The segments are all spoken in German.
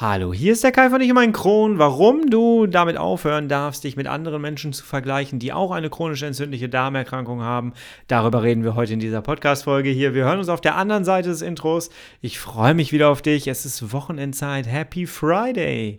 Hallo, hier ist der Kai von Ich und mein Kron. Warum du damit aufhören darfst, dich mit anderen Menschen zu vergleichen, die auch eine chronisch entzündliche Darmerkrankung haben, darüber reden wir heute in dieser Podcast-Folge hier. Wir hören uns auf der anderen Seite des Intros. Ich freue mich wieder auf dich. Es ist Wochenendzeit. Happy Friday!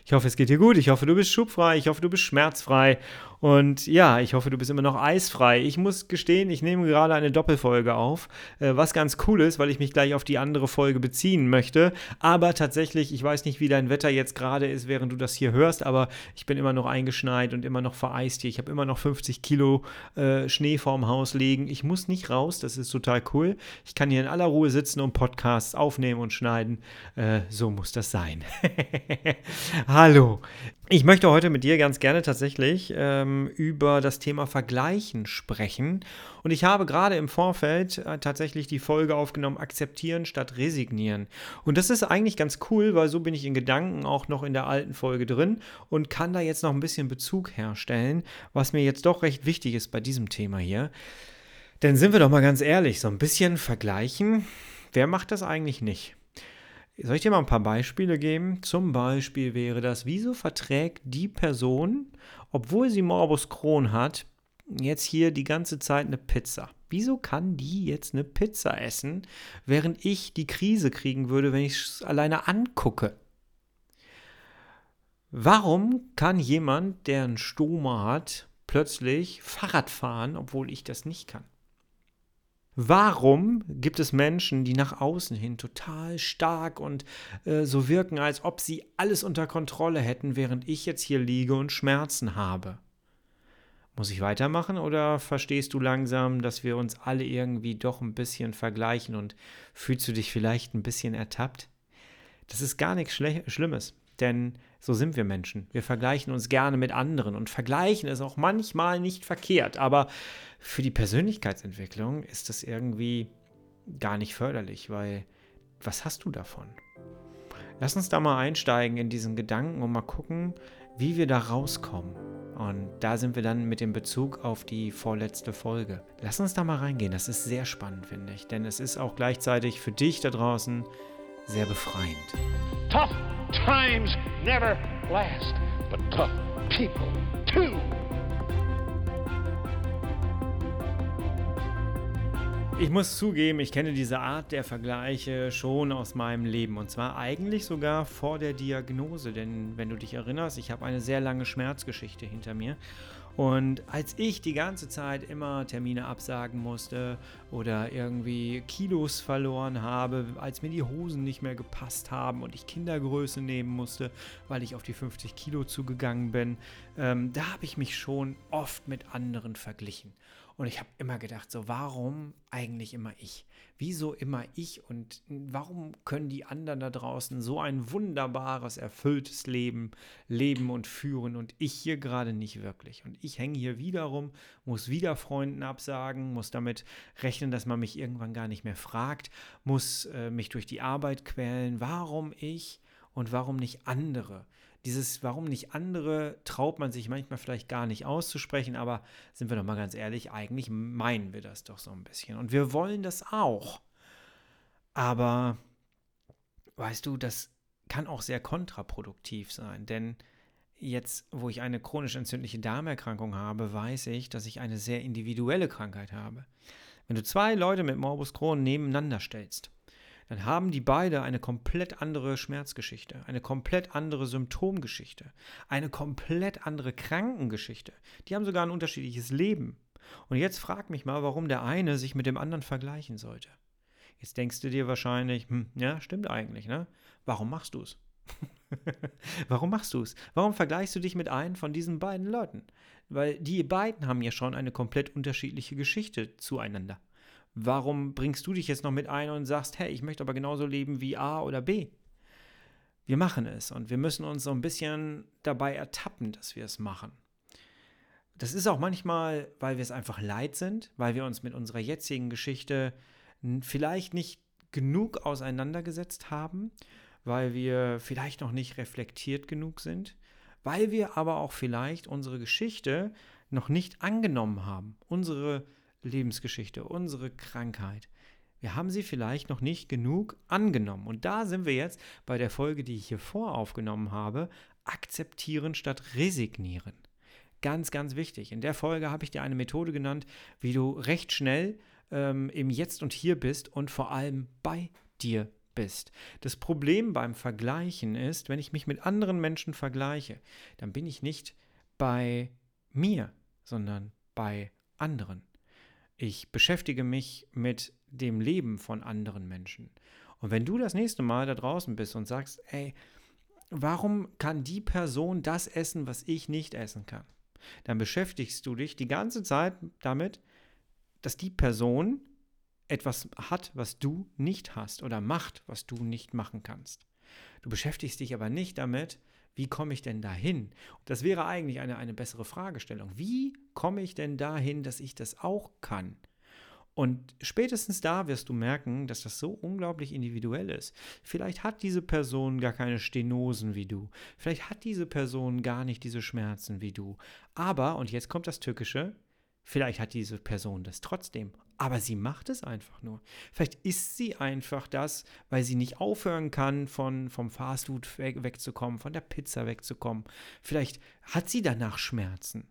Ich hoffe, es geht dir gut. Ich hoffe, du bist schubfrei. Ich hoffe, du bist schmerzfrei. Und ja, ich hoffe, du bist immer noch eisfrei. Ich muss gestehen, ich nehme gerade eine Doppelfolge auf, äh, was ganz cool ist, weil ich mich gleich auf die andere Folge beziehen möchte. Aber tatsächlich, ich weiß nicht, wie dein Wetter jetzt gerade ist, während du das hier hörst, aber ich bin immer noch eingeschneit und immer noch vereist hier. Ich habe immer noch 50 Kilo äh, Schnee vorm Haus liegen. Ich muss nicht raus, das ist total cool. Ich kann hier in aller Ruhe sitzen und Podcasts aufnehmen und schneiden. Äh, so muss das sein. Hallo. Ich möchte heute mit dir ganz gerne tatsächlich ähm, über das Thema Vergleichen sprechen. Und ich habe gerade im Vorfeld äh, tatsächlich die Folge aufgenommen, akzeptieren statt resignieren. Und das ist eigentlich ganz cool, weil so bin ich in Gedanken auch noch in der alten Folge drin und kann da jetzt noch ein bisschen Bezug herstellen, was mir jetzt doch recht wichtig ist bei diesem Thema hier. Denn sind wir doch mal ganz ehrlich, so ein bisschen vergleichen, wer macht das eigentlich nicht? Soll ich dir mal ein paar Beispiele geben? Zum Beispiel wäre das, wieso verträgt die Person, obwohl sie Morbus Crohn hat, jetzt hier die ganze Zeit eine Pizza? Wieso kann die jetzt eine Pizza essen, während ich die Krise kriegen würde, wenn ich es alleine angucke? Warum kann jemand, der einen Stoma hat, plötzlich Fahrrad fahren, obwohl ich das nicht kann? Warum gibt es Menschen, die nach außen hin total stark und äh, so wirken, als ob sie alles unter Kontrolle hätten, während ich jetzt hier liege und Schmerzen habe? Muss ich weitermachen oder verstehst du langsam, dass wir uns alle irgendwie doch ein bisschen vergleichen und fühlst du dich vielleicht ein bisschen ertappt? Das ist gar nichts Schle Schlimmes, denn so sind wir Menschen. Wir vergleichen uns gerne mit anderen und vergleichen ist auch manchmal nicht verkehrt, aber für die Persönlichkeitsentwicklung ist das irgendwie gar nicht förderlich, weil was hast du davon? Lass uns da mal einsteigen in diesen Gedanken und mal gucken, wie wir da rauskommen. Und da sind wir dann mit dem Bezug auf die vorletzte Folge. Lass uns da mal reingehen. Das ist sehr spannend, finde ich. Denn es ist auch gleichzeitig für dich da draußen sehr befreiend. Tough times never last, but tough people too. Ich muss zugeben, ich kenne diese Art der Vergleiche schon aus meinem Leben und zwar eigentlich sogar vor der Diagnose, denn wenn du dich erinnerst, ich habe eine sehr lange Schmerzgeschichte hinter mir und als ich die ganze Zeit immer Termine absagen musste oder irgendwie Kilos verloren habe, als mir die Hosen nicht mehr gepasst haben und ich Kindergröße nehmen musste, weil ich auf die 50 Kilo zugegangen bin, ähm, da habe ich mich schon oft mit anderen verglichen. Und ich habe immer gedacht, so warum eigentlich immer ich? Wieso immer ich? Und warum können die anderen da draußen so ein wunderbares, erfülltes Leben leben und führen und ich hier gerade nicht wirklich? Und ich hänge hier wieder rum, muss wieder Freunden absagen, muss damit rechnen, dass man mich irgendwann gar nicht mehr fragt, muss äh, mich durch die Arbeit quälen. Warum ich und warum nicht andere? Dieses Warum nicht andere traut man sich manchmal vielleicht gar nicht auszusprechen, aber sind wir doch mal ganz ehrlich, eigentlich meinen wir das doch so ein bisschen. Und wir wollen das auch. Aber weißt du, das kann auch sehr kontraproduktiv sein, denn jetzt, wo ich eine chronisch entzündliche Darmerkrankung habe, weiß ich, dass ich eine sehr individuelle Krankheit habe. Wenn du zwei Leute mit Morbus Crohn nebeneinander stellst, dann haben die beide eine komplett andere Schmerzgeschichte, eine komplett andere Symptomgeschichte, eine komplett andere Krankengeschichte. Die haben sogar ein unterschiedliches Leben. Und jetzt frag mich mal, warum der eine sich mit dem anderen vergleichen sollte. Jetzt denkst du dir wahrscheinlich, hm, ja, stimmt eigentlich, ne? Warum machst du es? Warum machst du es? Warum vergleichst du dich mit einem von diesen beiden Leuten? Weil die beiden haben ja schon eine komplett unterschiedliche Geschichte zueinander. Warum bringst du dich jetzt noch mit ein und sagst, hey, ich möchte aber genauso leben wie A oder B? Wir machen es und wir müssen uns so ein bisschen dabei ertappen, dass wir es machen. Das ist auch manchmal, weil wir es einfach leid sind, weil wir uns mit unserer jetzigen Geschichte vielleicht nicht genug auseinandergesetzt haben, weil wir vielleicht noch nicht reflektiert genug sind, weil wir aber auch vielleicht unsere Geschichte noch nicht angenommen haben, unsere Lebensgeschichte, unsere Krankheit. Wir haben sie vielleicht noch nicht genug angenommen. Und da sind wir jetzt bei der Folge, die ich hier voraufgenommen habe, akzeptieren statt resignieren. Ganz, ganz wichtig. In der Folge habe ich dir eine Methode genannt, wie du recht schnell ähm, im Jetzt und Hier bist und vor allem bei dir bist. Das Problem beim Vergleichen ist, wenn ich mich mit anderen Menschen vergleiche, dann bin ich nicht bei mir, sondern bei anderen. Ich beschäftige mich mit dem Leben von anderen Menschen. Und wenn du das nächste Mal da draußen bist und sagst, ey, warum kann die Person das essen, was ich nicht essen kann? Dann beschäftigst du dich die ganze Zeit damit, dass die Person etwas hat, was du nicht hast oder macht, was du nicht machen kannst. Du beschäftigst dich aber nicht damit, wie komme ich denn dahin? Das wäre eigentlich eine, eine bessere Fragestellung. Wie komme ich denn dahin, dass ich das auch kann? Und spätestens da wirst du merken, dass das so unglaublich individuell ist. Vielleicht hat diese Person gar keine Stenosen wie du. Vielleicht hat diese Person gar nicht diese Schmerzen wie du. Aber, und jetzt kommt das Tückische, vielleicht hat diese Person das trotzdem. Aber sie macht es einfach nur. Vielleicht ist sie einfach das, weil sie nicht aufhören kann, von, vom Fastfood weg, wegzukommen, von der Pizza wegzukommen. Vielleicht hat sie danach Schmerzen.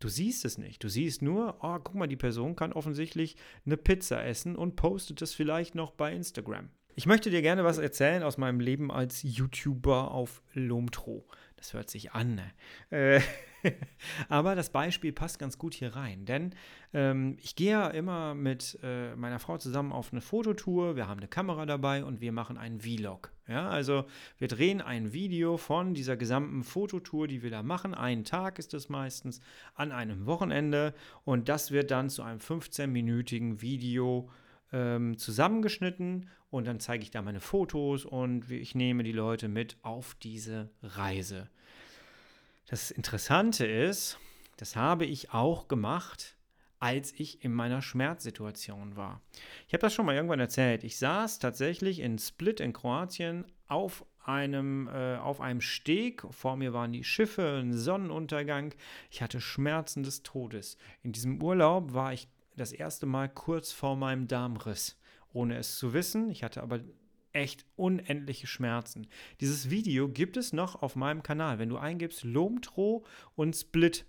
Du siehst es nicht. Du siehst nur, oh, guck mal, die Person kann offensichtlich eine Pizza essen und postet es vielleicht noch bei Instagram. Ich möchte dir gerne was erzählen aus meinem Leben als YouTuber auf Lomtro. Das hört sich an. Ne? Äh, aber das Beispiel passt ganz gut hier rein, denn ähm, ich gehe ja immer mit äh, meiner Frau zusammen auf eine Fototour. Wir haben eine Kamera dabei und wir machen einen Vlog. Ja, also wir drehen ein Video von dieser gesamten Fototour, die wir da machen. Einen Tag ist es meistens an einem Wochenende und das wird dann zu einem 15-minütigen Video ähm, zusammengeschnitten und dann zeige ich da meine Fotos und ich nehme die Leute mit auf diese Reise. Das Interessante ist, das habe ich auch gemacht, als ich in meiner Schmerzsituation war. Ich habe das schon mal irgendwann erzählt. Ich saß tatsächlich in Split in Kroatien auf einem, äh, auf einem Steg. Vor mir waren die Schiffe, ein Sonnenuntergang. Ich hatte Schmerzen des Todes. In diesem Urlaub war ich das erste Mal kurz vor meinem Darmriss, ohne es zu wissen. Ich hatte aber echt unendliche Schmerzen. Dieses Video gibt es noch auf meinem Kanal. Wenn du eingibst Lomtro und Split,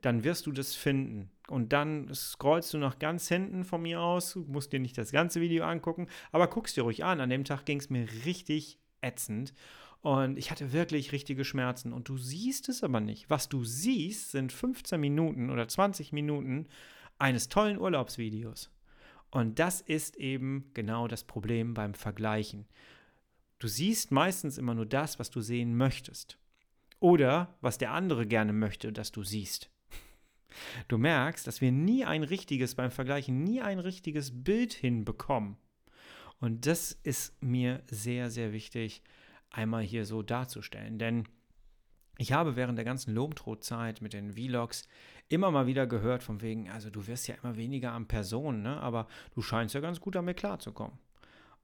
dann wirst du das finden. Und dann scrollst du noch ganz hinten von mir aus, du musst dir nicht das ganze Video angucken, aber guckst dir ruhig an. An dem Tag ging es mir richtig ätzend. Und ich hatte wirklich richtige Schmerzen. Und du siehst es aber nicht. Was du siehst, sind 15 Minuten oder 20 Minuten eines tollen Urlaubsvideos. Und das ist eben genau das Problem beim Vergleichen. Du siehst meistens immer nur das, was du sehen möchtest. Oder was der andere gerne möchte, dass du siehst. Du merkst, dass wir nie ein richtiges beim Vergleichen, nie ein richtiges Bild hinbekommen. Und das ist mir sehr, sehr wichtig, einmal hier so darzustellen. Denn ich habe während der ganzen Lomtro-Zeit mit den Vlogs immer mal wieder gehört, von wegen, also du wirst ja immer weniger an Personen, ne? aber du scheinst ja ganz gut damit klarzukommen.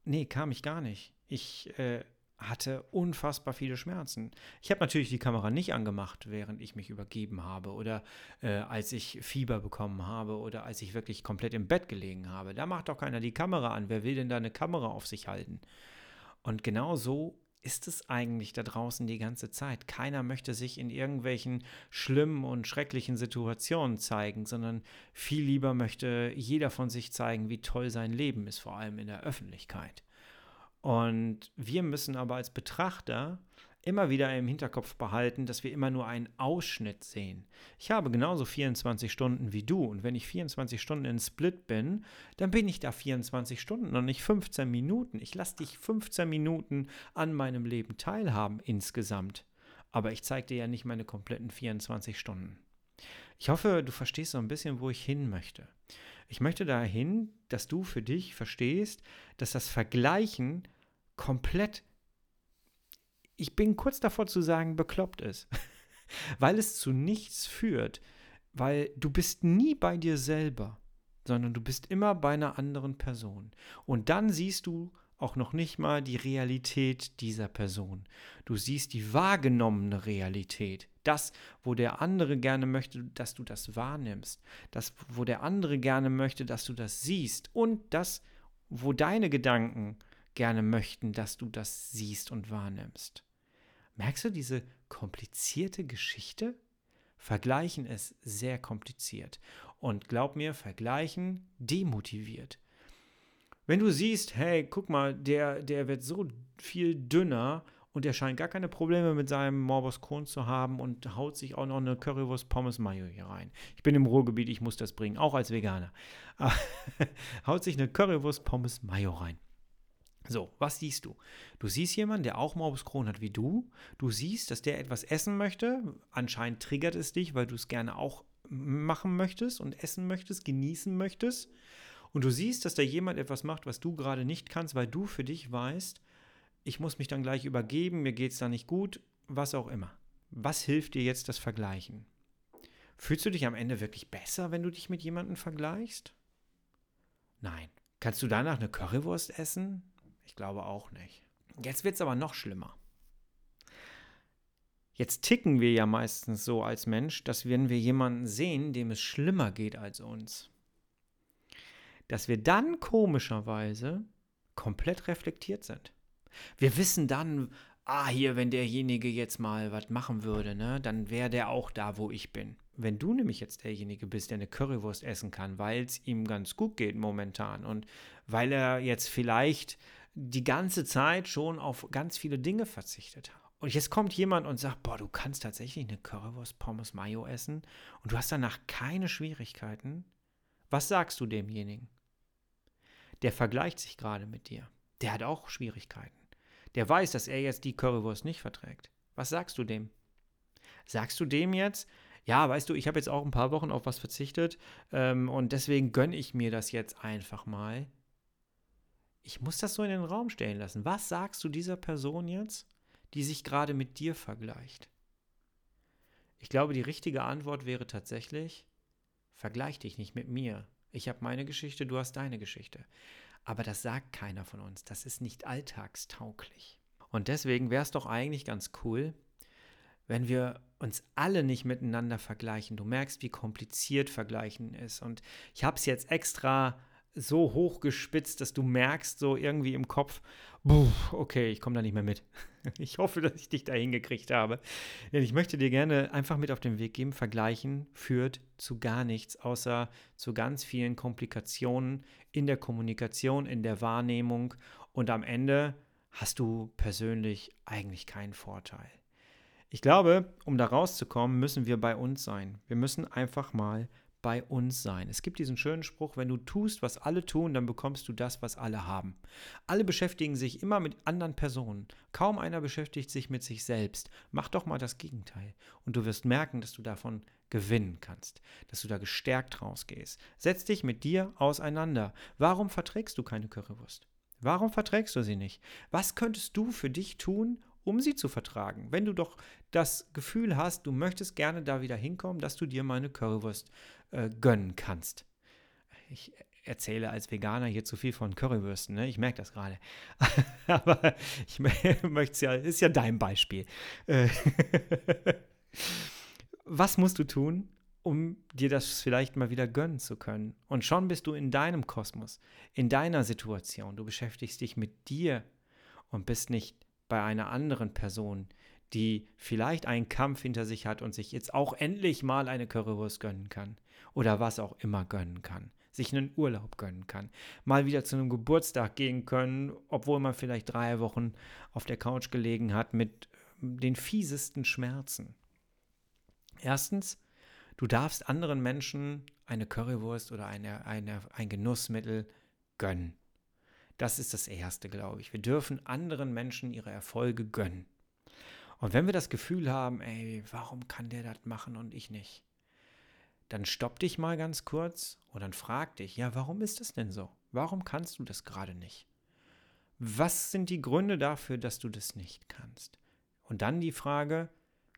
Nee, kam ich gar nicht. Ich äh, hatte unfassbar viele Schmerzen. Ich habe natürlich die Kamera nicht angemacht, während ich mich übergeben habe oder äh, als ich Fieber bekommen habe oder als ich wirklich komplett im Bett gelegen habe. Da macht doch keiner die Kamera an. Wer will denn da eine Kamera auf sich halten? Und genau so ist es eigentlich da draußen die ganze Zeit. Keiner möchte sich in irgendwelchen schlimmen und schrecklichen Situationen zeigen, sondern viel lieber möchte jeder von sich zeigen, wie toll sein Leben ist, vor allem in der Öffentlichkeit. Und wir müssen aber als Betrachter immer wieder im Hinterkopf behalten, dass wir immer nur einen Ausschnitt sehen. Ich habe genauso 24 Stunden wie du und wenn ich 24 Stunden in Split bin, dann bin ich da 24 Stunden und nicht 15 Minuten. Ich lasse dich 15 Minuten an meinem Leben teilhaben insgesamt. Aber ich zeige dir ja nicht meine kompletten 24 Stunden. Ich hoffe, du verstehst so ein bisschen, wo ich hin möchte. Ich möchte dahin, dass du für dich verstehst, dass das Vergleichen komplett ich bin kurz davor zu sagen, bekloppt ist. weil es zu nichts führt. Weil du bist nie bei dir selber. sondern du bist immer bei einer anderen Person. Und dann siehst du auch noch nicht mal die Realität dieser Person. Du siehst die wahrgenommene Realität. Das, wo der andere gerne möchte, dass du das wahrnimmst. Das, wo der andere gerne möchte, dass du das siehst. Und das, wo deine Gedanken gerne möchten, dass du das siehst und wahrnimmst. Merkst du diese komplizierte Geschichte? Vergleichen ist sehr kompliziert. Und glaub mir, Vergleichen demotiviert. Wenn du siehst, hey, guck mal, der, der wird so viel dünner und der scheint gar keine Probleme mit seinem Morbus Crohn zu haben und haut sich auch noch eine Currywurst Pommes Mayo hier rein. Ich bin im Ruhrgebiet, ich muss das bringen, auch als Veganer. haut sich eine Currywurst Pommes Mayo rein. So, was siehst du? Du siehst jemanden, der auch Morbus Crohn hat wie du. Du siehst, dass der etwas essen möchte. Anscheinend triggert es dich, weil du es gerne auch machen möchtest und essen möchtest, genießen möchtest. Und du siehst, dass da jemand etwas macht, was du gerade nicht kannst, weil du für dich weißt, ich muss mich dann gleich übergeben, mir geht es da nicht gut, was auch immer. Was hilft dir jetzt das Vergleichen? Fühlst du dich am Ende wirklich besser, wenn du dich mit jemandem vergleichst? Nein. Kannst du danach eine Currywurst essen? Ich glaube auch nicht. Jetzt wird es aber noch schlimmer. Jetzt ticken wir ja meistens so als Mensch, dass wenn wir jemanden sehen, dem es schlimmer geht als uns, dass wir dann komischerweise komplett reflektiert sind. Wir wissen dann, ah, hier, wenn derjenige jetzt mal was machen würde, ne, dann wäre der auch da, wo ich bin. Wenn du nämlich jetzt derjenige bist, der eine Currywurst essen kann, weil es ihm ganz gut geht momentan und weil er jetzt vielleicht die ganze Zeit schon auf ganz viele Dinge verzichtet hat. Und jetzt kommt jemand und sagt, boah, du kannst tatsächlich eine Currywurst Pommes Mayo essen und du hast danach keine Schwierigkeiten. Was sagst du demjenigen? Der vergleicht sich gerade mit dir. Der hat auch Schwierigkeiten. Der weiß, dass er jetzt die Currywurst nicht verträgt. Was sagst du dem? Sagst du dem jetzt, ja, weißt du, ich habe jetzt auch ein paar Wochen auf was verzichtet ähm, und deswegen gönne ich mir das jetzt einfach mal ich muss das so in den Raum stellen lassen. Was sagst du dieser Person jetzt, die sich gerade mit dir vergleicht? Ich glaube, die richtige Antwort wäre tatsächlich, vergleich dich nicht mit mir. Ich habe meine Geschichte, du hast deine Geschichte. Aber das sagt keiner von uns. Das ist nicht alltagstauglich. Und deswegen wäre es doch eigentlich ganz cool, wenn wir uns alle nicht miteinander vergleichen. Du merkst, wie kompliziert Vergleichen ist. Und ich habe es jetzt extra so hochgespitzt, dass du merkst, so irgendwie im Kopf, okay, ich komme da nicht mehr mit. Ich hoffe, dass ich dich da hingekriegt habe. Denn ich möchte dir gerne einfach mit auf den Weg geben, vergleichen führt zu gar nichts, außer zu ganz vielen Komplikationen in der Kommunikation, in der Wahrnehmung und am Ende hast du persönlich eigentlich keinen Vorteil. Ich glaube, um da rauszukommen, müssen wir bei uns sein. Wir müssen einfach mal bei uns sein. Es gibt diesen schönen Spruch, wenn du tust, was alle tun, dann bekommst du das, was alle haben. Alle beschäftigen sich immer mit anderen Personen. Kaum einer beschäftigt sich mit sich selbst. Mach doch mal das Gegenteil. Und du wirst merken, dass du davon gewinnen kannst, dass du da gestärkt rausgehst. Setz dich mit dir auseinander. Warum verträgst du keine Currywurst? Warum verträgst du sie nicht? Was könntest du für dich tun, um sie zu vertragen. Wenn du doch das Gefühl hast, du möchtest gerne da wieder hinkommen, dass du dir mal eine Currywurst äh, gönnen kannst. Ich erzähle als Veganer hier zu viel von Currywürsten, ne? ich merke das gerade. Aber ich möchte es ja, ist ja dein Beispiel. Äh, was musst du tun, um dir das vielleicht mal wieder gönnen zu können? Und schon bist du in deinem Kosmos, in deiner Situation. Du beschäftigst dich mit dir und bist nicht bei einer anderen Person, die vielleicht einen Kampf hinter sich hat und sich jetzt auch endlich mal eine Currywurst gönnen kann oder was auch immer gönnen kann, sich einen Urlaub gönnen kann, mal wieder zu einem Geburtstag gehen können, obwohl man vielleicht drei Wochen auf der Couch gelegen hat mit den fiesesten Schmerzen. Erstens, du darfst anderen Menschen eine Currywurst oder eine, eine, ein Genussmittel gönnen. Das ist das Erste, glaube ich. Wir dürfen anderen Menschen ihre Erfolge gönnen. Und wenn wir das Gefühl haben, ey, warum kann der das machen und ich nicht? Dann stopp dich mal ganz kurz und dann frag dich, ja, warum ist das denn so? Warum kannst du das gerade nicht? Was sind die Gründe dafür, dass du das nicht kannst? Und dann die Frage,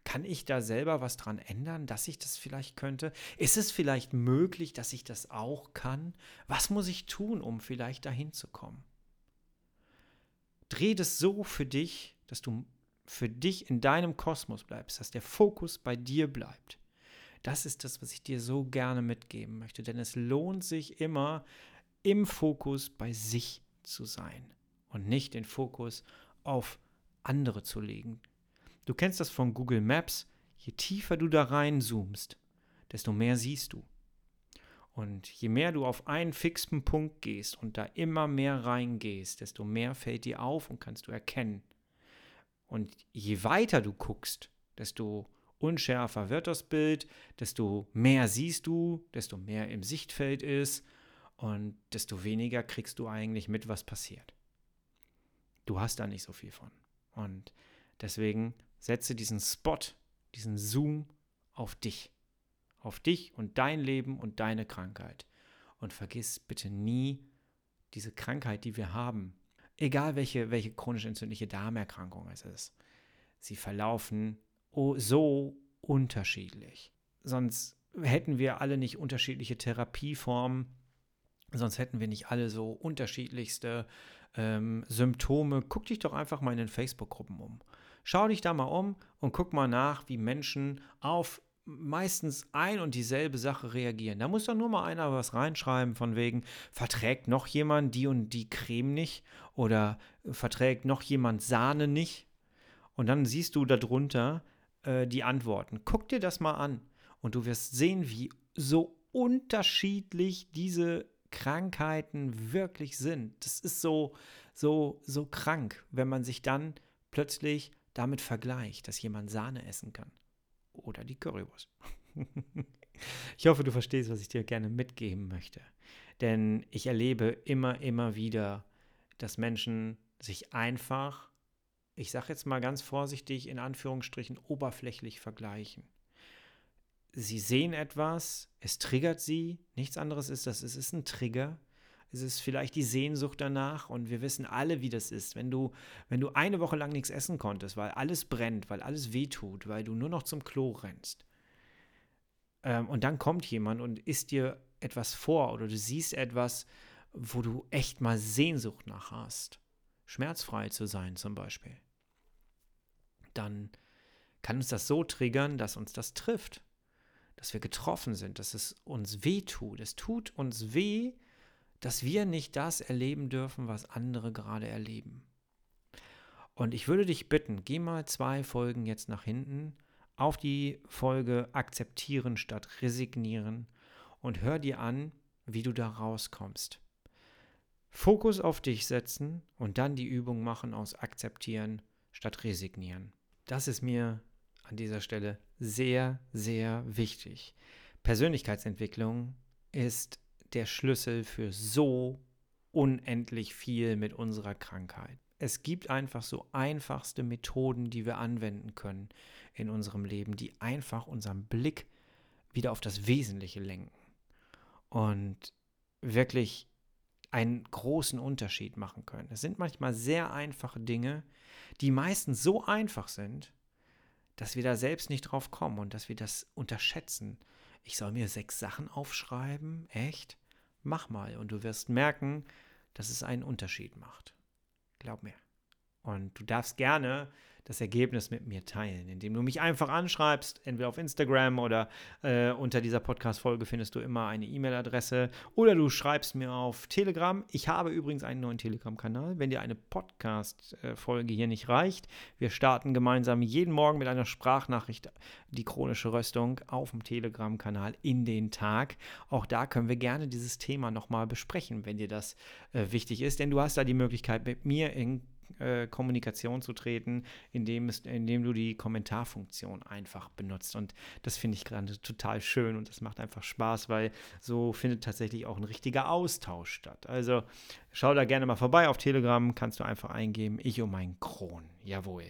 Kann ich da selber was dran ändern, dass ich das vielleicht könnte? Ist es vielleicht möglich, dass ich das auch kann? Was muss ich tun, um vielleicht dahin zu kommen? Dreh das so für dich, dass du für dich in deinem Kosmos bleibst, dass der Fokus bei dir bleibt. Das ist das, was ich dir so gerne mitgeben möchte, denn es lohnt sich immer, im Fokus bei sich zu sein und nicht den Fokus auf andere zu legen. Du kennst das von Google Maps. Je tiefer du da reinzoomst, desto mehr siehst du. Und je mehr du auf einen fixen Punkt gehst und da immer mehr reingehst, desto mehr fällt dir auf und kannst du erkennen. Und je weiter du guckst, desto unschärfer wird das Bild, desto mehr siehst du, desto mehr im Sichtfeld ist und desto weniger kriegst du eigentlich mit, was passiert. Du hast da nicht so viel von. Und deswegen setze diesen Spot, diesen Zoom auf dich. Auf dich und dein Leben und deine Krankheit. Und vergiss bitte nie diese Krankheit, die wir haben. Egal welche, welche chronisch entzündliche Darmerkrankung es ist. Sie verlaufen so unterschiedlich. Sonst hätten wir alle nicht unterschiedliche Therapieformen, sonst hätten wir nicht alle so unterschiedlichste ähm, Symptome. Guck dich doch einfach mal in den Facebook-Gruppen um. Schau dich da mal um und guck mal nach, wie Menschen auf meistens ein und dieselbe Sache reagieren. Da muss doch nur mal einer was reinschreiben von wegen, verträgt noch jemand die und die Creme nicht oder verträgt noch jemand Sahne nicht. Und dann siehst du darunter äh, die Antworten. Guck dir das mal an und du wirst sehen, wie so unterschiedlich diese Krankheiten wirklich sind. Das ist so, so, so krank, wenn man sich dann plötzlich damit vergleicht, dass jemand Sahne essen kann. Oder die Currywurst. ich hoffe, du verstehst, was ich dir gerne mitgeben möchte. Denn ich erlebe immer, immer wieder, dass Menschen sich einfach, ich sage jetzt mal ganz vorsichtig, in Anführungsstrichen oberflächlich vergleichen sie sehen etwas, es triggert sie, nichts anderes ist das, es ist ein Trigger. Es ist vielleicht die Sehnsucht danach und wir wissen alle, wie das ist. Wenn du, wenn du eine Woche lang nichts essen konntest, weil alles brennt, weil alles wehtut, weil du nur noch zum Klo rennst. Ähm, und dann kommt jemand und isst dir etwas vor oder du siehst etwas, wo du echt mal Sehnsucht nach hast. Schmerzfrei zu sein zum Beispiel. Dann kann uns das so triggern, dass uns das trifft dass wir getroffen sind, dass es uns weh tut. Es tut uns weh, dass wir nicht das erleben dürfen, was andere gerade erleben. Und ich würde dich bitten, geh mal zwei Folgen jetzt nach hinten auf die Folge akzeptieren statt resignieren und hör dir an, wie du da rauskommst. Fokus auf dich setzen und dann die Übung machen aus akzeptieren statt resignieren. Das ist mir an dieser Stelle sehr, sehr wichtig. Persönlichkeitsentwicklung ist der Schlüssel für so unendlich viel mit unserer Krankheit. Es gibt einfach so einfachste Methoden, die wir anwenden können in unserem Leben, die einfach unseren Blick wieder auf das Wesentliche lenken und wirklich einen großen Unterschied machen können. Es sind manchmal sehr einfache Dinge, die meistens so einfach sind, dass wir da selbst nicht drauf kommen und dass wir das unterschätzen. Ich soll mir sechs Sachen aufschreiben? Echt? Mach mal und du wirst merken, dass es einen Unterschied macht. Glaub mir. Und du darfst gerne das Ergebnis mit mir teilen, indem du mich einfach anschreibst, entweder auf Instagram oder äh, unter dieser Podcast-Folge findest du immer eine E-Mail-Adresse oder du schreibst mir auf Telegram. Ich habe übrigens einen neuen Telegram-Kanal. Wenn dir eine Podcast-Folge hier nicht reicht, wir starten gemeinsam jeden Morgen mit einer Sprachnachricht die chronische Röstung auf dem Telegram-Kanal in den Tag. Auch da können wir gerne dieses Thema nochmal besprechen, wenn dir das äh, wichtig ist, denn du hast da die Möglichkeit, mit mir in äh, Kommunikation zu treten, indem, es, indem du die Kommentarfunktion einfach benutzt. Und das finde ich gerade total schön und das macht einfach Spaß, weil so findet tatsächlich auch ein richtiger Austausch statt. Also schau da gerne mal vorbei auf Telegram, kannst du einfach eingeben, ich um mein Kron. Jawohl.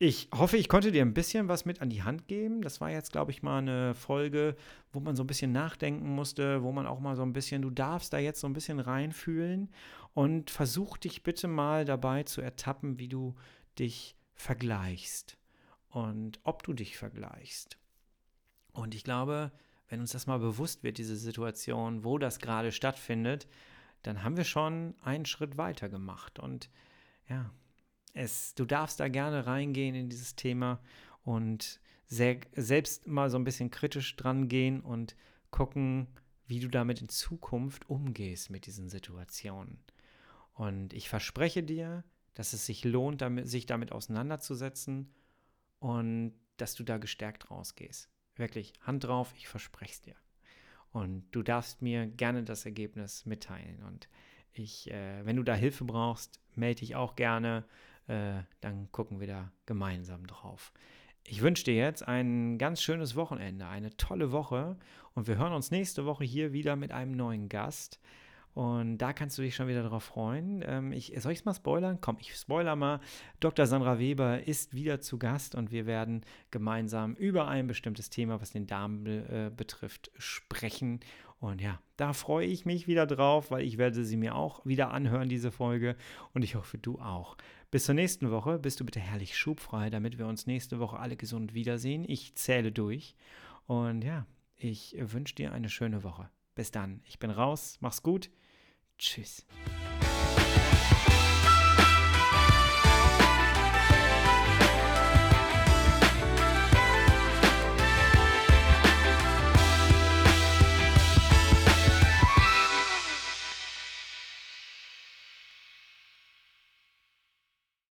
Ich hoffe, ich konnte dir ein bisschen was mit an die Hand geben. Das war jetzt, glaube ich, mal eine Folge, wo man so ein bisschen nachdenken musste, wo man auch mal so ein bisschen, du darfst da jetzt so ein bisschen reinfühlen und versuch dich bitte mal dabei zu ertappen, wie du dich vergleichst und ob du dich vergleichst. Und ich glaube, wenn uns das mal bewusst wird, diese Situation, wo das gerade stattfindet, dann haben wir schon einen Schritt weiter gemacht. Und ja, es, du darfst da gerne reingehen in dieses Thema und sehr, selbst mal so ein bisschen kritisch dran gehen und gucken, wie du damit in Zukunft umgehst mit diesen Situationen. Und ich verspreche dir, dass es sich lohnt, damit, sich damit auseinanderzusetzen und dass du da gestärkt rausgehst. Wirklich, Hand drauf, ich verspreche es dir. Und du darfst mir gerne das Ergebnis mitteilen. Und ich, äh, wenn du da Hilfe brauchst, melde dich auch gerne. Äh, dann gucken wir da gemeinsam drauf. Ich wünsche dir jetzt ein ganz schönes Wochenende, eine tolle Woche und wir hören uns nächste Woche hier wieder mit einem neuen Gast. Und da kannst du dich schon wieder darauf freuen. Ähm, ich, soll ich es mal spoilern? Komm, ich spoiler mal. Dr. Sandra Weber ist wieder zu Gast und wir werden gemeinsam über ein bestimmtes Thema, was den Darm äh, betrifft, sprechen. Und ja, da freue ich mich wieder drauf, weil ich werde sie mir auch wieder anhören, diese Folge. Und ich hoffe, du auch. Bis zur nächsten Woche. Bist du bitte herrlich schubfrei, damit wir uns nächste Woche alle gesund wiedersehen. Ich zähle durch. Und ja, ich wünsche dir eine schöne Woche. Bis dann. Ich bin raus. Mach's gut. Tschüss.